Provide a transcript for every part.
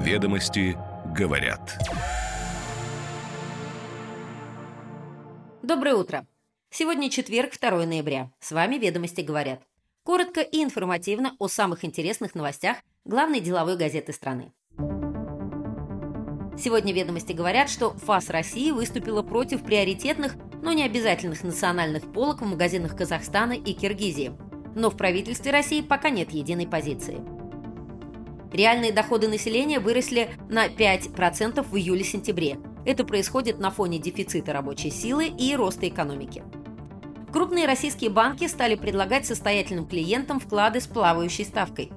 Ведомости говорят. Доброе утро. Сегодня четверг, 2 ноября. С вами «Ведомости говорят». Коротко и информативно о самых интересных новостях главной деловой газеты страны. Сегодня «Ведомости» говорят, что ФАС России выступила против приоритетных, но не обязательных национальных полок в магазинах Казахстана и Киргизии. Но в правительстве России пока нет единой позиции. Реальные доходы населения выросли на 5% в июле-сентябре. Это происходит на фоне дефицита рабочей силы и роста экономики. Крупные российские банки стали предлагать состоятельным клиентам вклады с плавающей ставкой.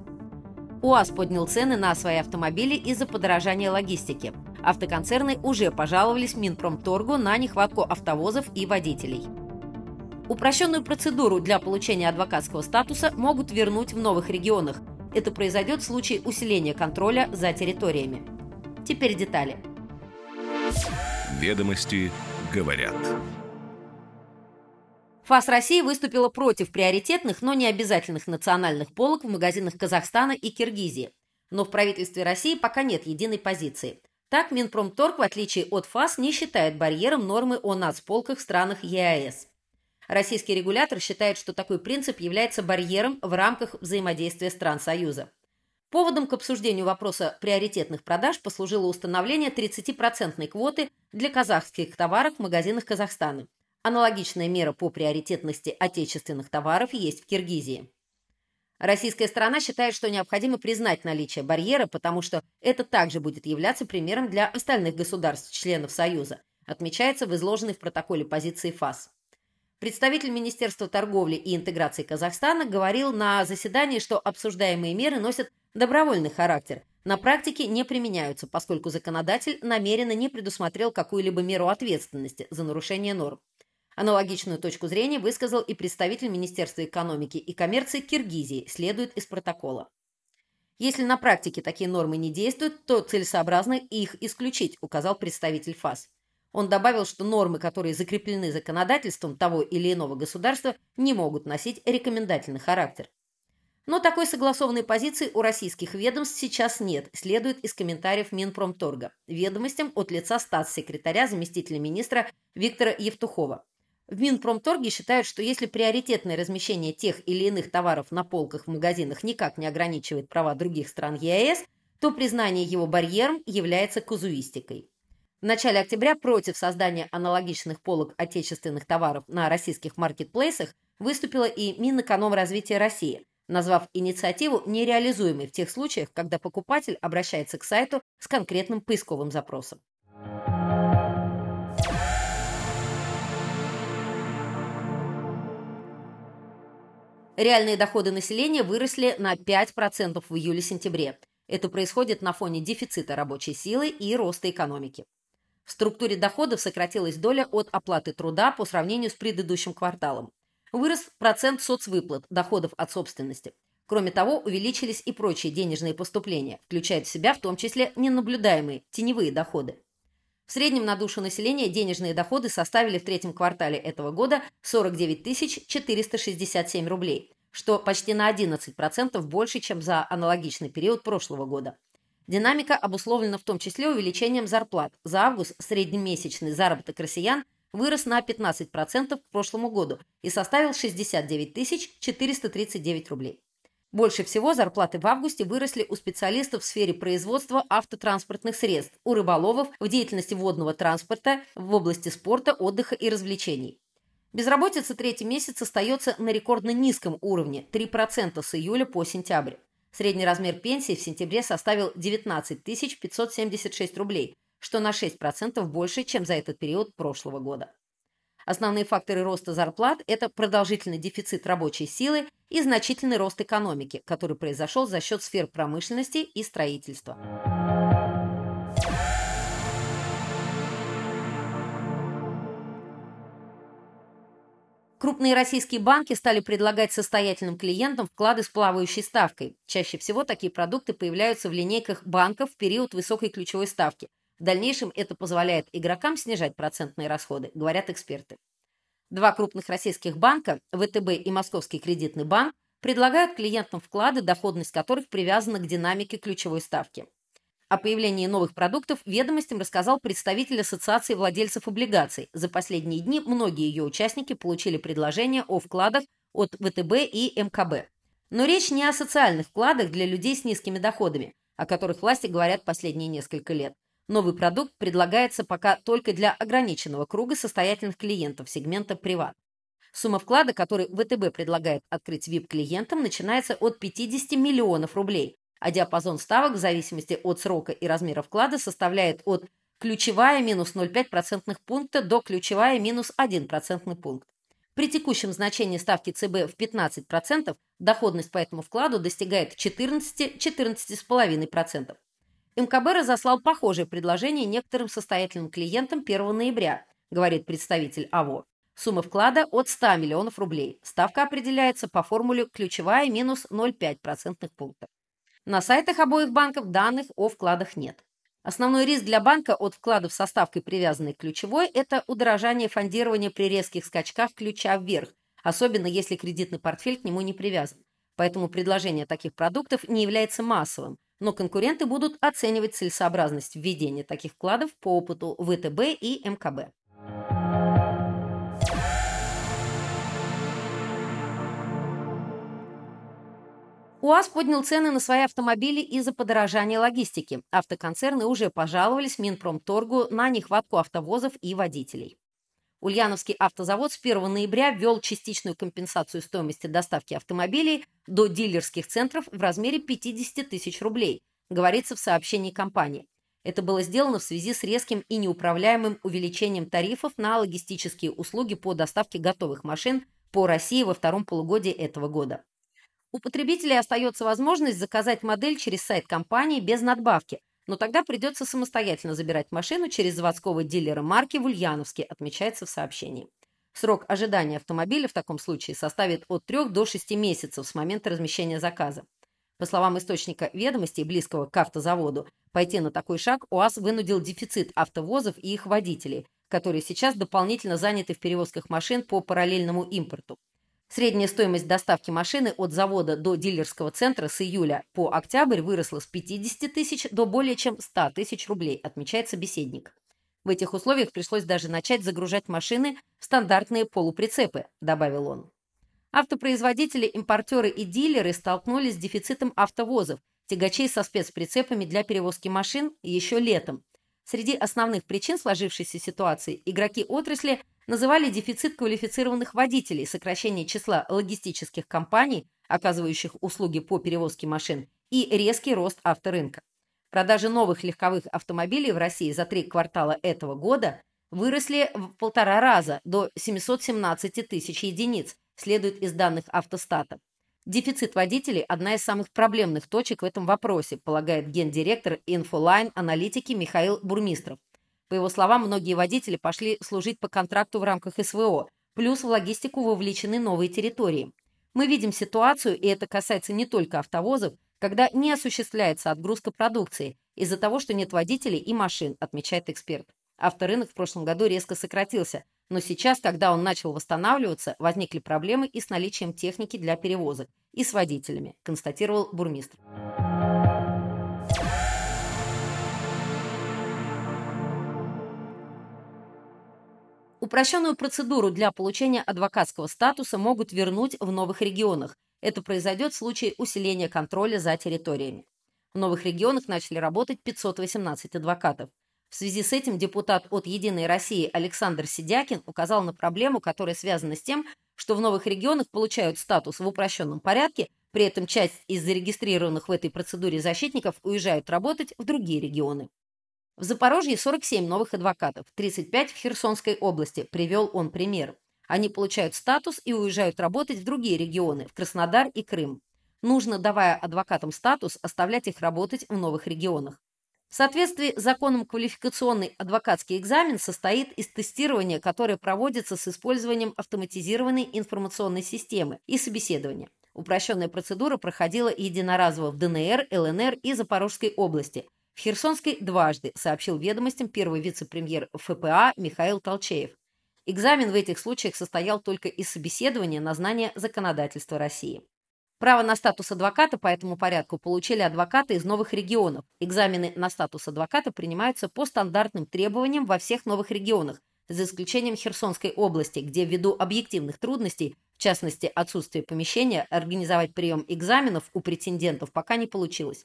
УАЗ поднял цены на свои автомобили из-за подорожания логистики – Автоконцерны уже пожаловались Минпромторгу на нехватку автовозов и водителей. Упрощенную процедуру для получения адвокатского статуса могут вернуть в новых регионах. Это произойдет в случае усиления контроля за территориями. Теперь детали. Ведомости говорят. ФАС России выступила против приоритетных, но не обязательных национальных полок в магазинах Казахстана и Киргизии. Но в правительстве России пока нет единой позиции – так, Минпромторг, в отличие от ФАС, не считает барьером нормы о нацполках в странах ЕАЭС. Российский регулятор считает, что такой принцип является барьером в рамках взаимодействия стран Союза. Поводом к обсуждению вопроса приоритетных продаж послужило установление 30% квоты для казахских товаров в магазинах Казахстана. Аналогичная мера по приоритетности отечественных товаров есть в Киргизии. Российская сторона считает, что необходимо признать наличие барьера, потому что это также будет являться примером для остальных государств-членов Союза, отмечается в изложенной в протоколе позиции ФАС. Представитель Министерства торговли и интеграции Казахстана говорил на заседании, что обсуждаемые меры носят добровольный характер, на практике не применяются, поскольку законодатель намеренно не предусмотрел какую-либо меру ответственности за нарушение норм. Аналогичную точку зрения высказал и представитель Министерства экономики и коммерции Киргизии, следует из протокола. Если на практике такие нормы не действуют, то целесообразно их исключить, указал представитель ФАС. Он добавил, что нормы, которые закреплены законодательством того или иного государства, не могут носить рекомендательный характер. Но такой согласованной позиции у российских ведомств сейчас нет, следует из комментариев Минпромторга. Ведомостям от лица статс-секретаря заместителя министра Виктора Евтухова. В Минпромторге считают, что если приоритетное размещение тех или иных товаров на полках в магазинах никак не ограничивает права других стран ЕАЭС, то признание его барьером является казуистикой. В начале октября против создания аналогичных полок отечественных товаров на российских маркетплейсах выступила и Минэкономразвития России, назвав инициативу нереализуемой в тех случаях, когда покупатель обращается к сайту с конкретным поисковым запросом. Реальные доходы населения выросли на 5% в июле-сентябре. Это происходит на фоне дефицита рабочей силы и роста экономики. В структуре доходов сократилась доля от оплаты труда по сравнению с предыдущим кварталом. Вырос процент соцвыплат, доходов от собственности. Кроме того, увеличились и прочие денежные поступления, включая в себя в том числе ненаблюдаемые теневые доходы. В среднем на душу населения денежные доходы составили в третьем квартале этого года 49 467 рублей, что почти на 11% больше, чем за аналогичный период прошлого года. Динамика обусловлена в том числе увеличением зарплат. За август среднемесячный заработок россиян вырос на 15% к прошлому году и составил 69 439 рублей. Больше всего зарплаты в августе выросли у специалистов в сфере производства автотранспортных средств, у рыболовов в деятельности водного транспорта, в области спорта, отдыха и развлечений. Безработица третий месяц остается на рекордно низком уровне – 3% с июля по сентябрь. Средний размер пенсии в сентябре составил 19 576 рублей, что на 6% больше, чем за этот период прошлого года. Основные факторы роста зарплат – это продолжительный дефицит рабочей силы и значительный рост экономики, который произошел за счет сфер промышленности и строительства. Крупные российские банки стали предлагать состоятельным клиентам вклады с плавающей ставкой. Чаще всего такие продукты появляются в линейках банков в период высокой ключевой ставки – в дальнейшем это позволяет игрокам снижать процентные расходы, говорят эксперты. Два крупных российских банка, ВТБ и Московский кредитный банк, предлагают клиентам вклады, доходность которых привязана к динамике ключевой ставки. О появлении новых продуктов ведомостям рассказал представитель Ассоциации владельцев облигаций. За последние дни многие ее участники получили предложения о вкладах от ВТБ и МКБ. Но речь не о социальных вкладах для людей с низкими доходами, о которых власти говорят последние несколько лет. Новый продукт предлагается пока только для ограниченного круга состоятельных клиентов сегмента «Приват». Сумма вклада, который ВТБ предлагает открыть VIP-клиентам, начинается от 50 миллионов рублей, а диапазон ставок в зависимости от срока и размера вклада составляет от ключевая минус 0,5 процентных пункта до ключевая минус 1 процентный пункт. При текущем значении ставки ЦБ в 15% доходность по этому вкладу достигает 14-14,5%. МКБ разослал похожее предложение некоторым состоятельным клиентам 1 ноября, говорит представитель АВО. Сумма вклада от 100 миллионов рублей. Ставка определяется по формуле ключевая минус 0,5 процентных пунктов. На сайтах обоих банков данных о вкладах нет. Основной риск для банка от вкладов со ставкой, привязанной к ключевой, это удорожание фондирования при резких скачках ключа вверх, особенно если кредитный портфель к нему не привязан. Поэтому предложение таких продуктов не является массовым, но конкуренты будут оценивать целесообразность введения таких вкладов по опыту ВТБ и МКБ. УАЗ поднял цены на свои автомобили из-за подорожания логистики. Автоконцерны уже пожаловались Минпромторгу на нехватку автовозов и водителей. Ульяновский автозавод с 1 ноября ввел частичную компенсацию стоимости доставки автомобилей до дилерских центров в размере 50 тысяч рублей, говорится в сообщении компании. Это было сделано в связи с резким и неуправляемым увеличением тарифов на логистические услуги по доставке готовых машин по России во втором полугодии этого года. У потребителей остается возможность заказать модель через сайт компании без надбавки, но тогда придется самостоятельно забирать машину через заводского дилера марки в Ульяновске, отмечается в сообщении. Срок ожидания автомобиля в таком случае составит от 3 до 6 месяцев с момента размещения заказа. По словам источника ведомостей, близкого к автозаводу, пойти на такой шаг УАЗ вынудил дефицит автовозов и их водителей, которые сейчас дополнительно заняты в перевозках машин по параллельному импорту. Средняя стоимость доставки машины от завода до дилерского центра с июля по октябрь выросла с 50 тысяч до более чем 100 тысяч рублей, отмечает собеседник. В этих условиях пришлось даже начать загружать машины в стандартные полуприцепы, добавил он. Автопроизводители, импортеры и дилеры столкнулись с дефицитом автовозов, тягачей со спецприцепами для перевозки машин еще летом. Среди основных причин сложившейся ситуации игроки отрасли – называли дефицит квалифицированных водителей, сокращение числа логистических компаний, оказывающих услуги по перевозке машин, и резкий рост авторынка. Продажи новых легковых автомобилей в России за три квартала этого года выросли в полтора раза до 717 тысяч единиц, следует из данных автостата. Дефицит водителей – одна из самых проблемных точек в этом вопросе, полагает гендиректор Infoline аналитики Михаил Бурмистров. По его словам, многие водители пошли служить по контракту в рамках СВО, плюс в логистику вовлечены новые территории. Мы видим ситуацию, и это касается не только автовозов, когда не осуществляется отгрузка продукции из-за того, что нет водителей и машин, отмечает эксперт. Авторынок в прошлом году резко сократился, но сейчас, когда он начал восстанавливаться, возникли проблемы и с наличием техники для перевозок, и с водителями, констатировал бурмистр. Упрощенную процедуру для получения адвокатского статуса могут вернуть в новых регионах. Это произойдет в случае усиления контроля за территориями. В новых регионах начали работать 518 адвокатов. В связи с этим депутат от «Единой России» Александр Сидякин указал на проблему, которая связана с тем, что в новых регионах получают статус в упрощенном порядке, при этом часть из зарегистрированных в этой процедуре защитников уезжают работать в другие регионы. В Запорожье 47 новых адвокатов, 35 в Херсонской области, привел он пример. Они получают статус и уезжают работать в другие регионы, в Краснодар и Крым. Нужно, давая адвокатам статус, оставлять их работать в новых регионах. В соответствии с законом квалификационный адвокатский экзамен состоит из тестирования, которое проводится с использованием автоматизированной информационной системы и собеседования. Упрощенная процедура проходила единоразово в ДНР, ЛНР и Запорожской области, в Херсонской дважды, сообщил ведомостям первый вице-премьер ФПА Михаил Толчеев. Экзамен в этих случаях состоял только из собеседования на знание законодательства России. Право на статус адвоката по этому порядку получили адвокаты из новых регионов. Экзамены на статус адвоката принимаются по стандартным требованиям во всех новых регионах, за исключением Херсонской области, где ввиду объективных трудностей, в частности отсутствия помещения, организовать прием экзаменов у претендентов пока не получилось.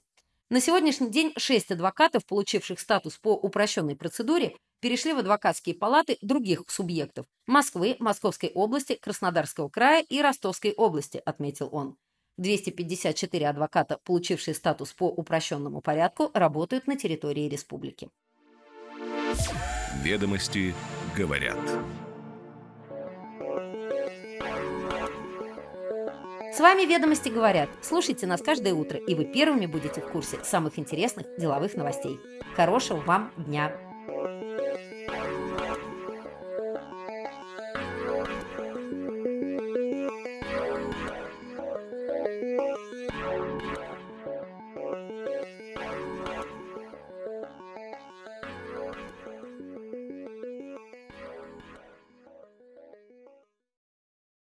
На сегодняшний день шесть адвокатов, получивших статус по упрощенной процедуре, перешли в адвокатские палаты других субъектов – Москвы, Московской области, Краснодарского края и Ростовской области, отметил он. 254 адвоката, получившие статус по упрощенному порядку, работают на территории республики. Ведомости говорят. С вами «Ведомости говорят». Слушайте нас каждое утро, и вы первыми будете в курсе самых интересных деловых новостей. Хорошего вам дня!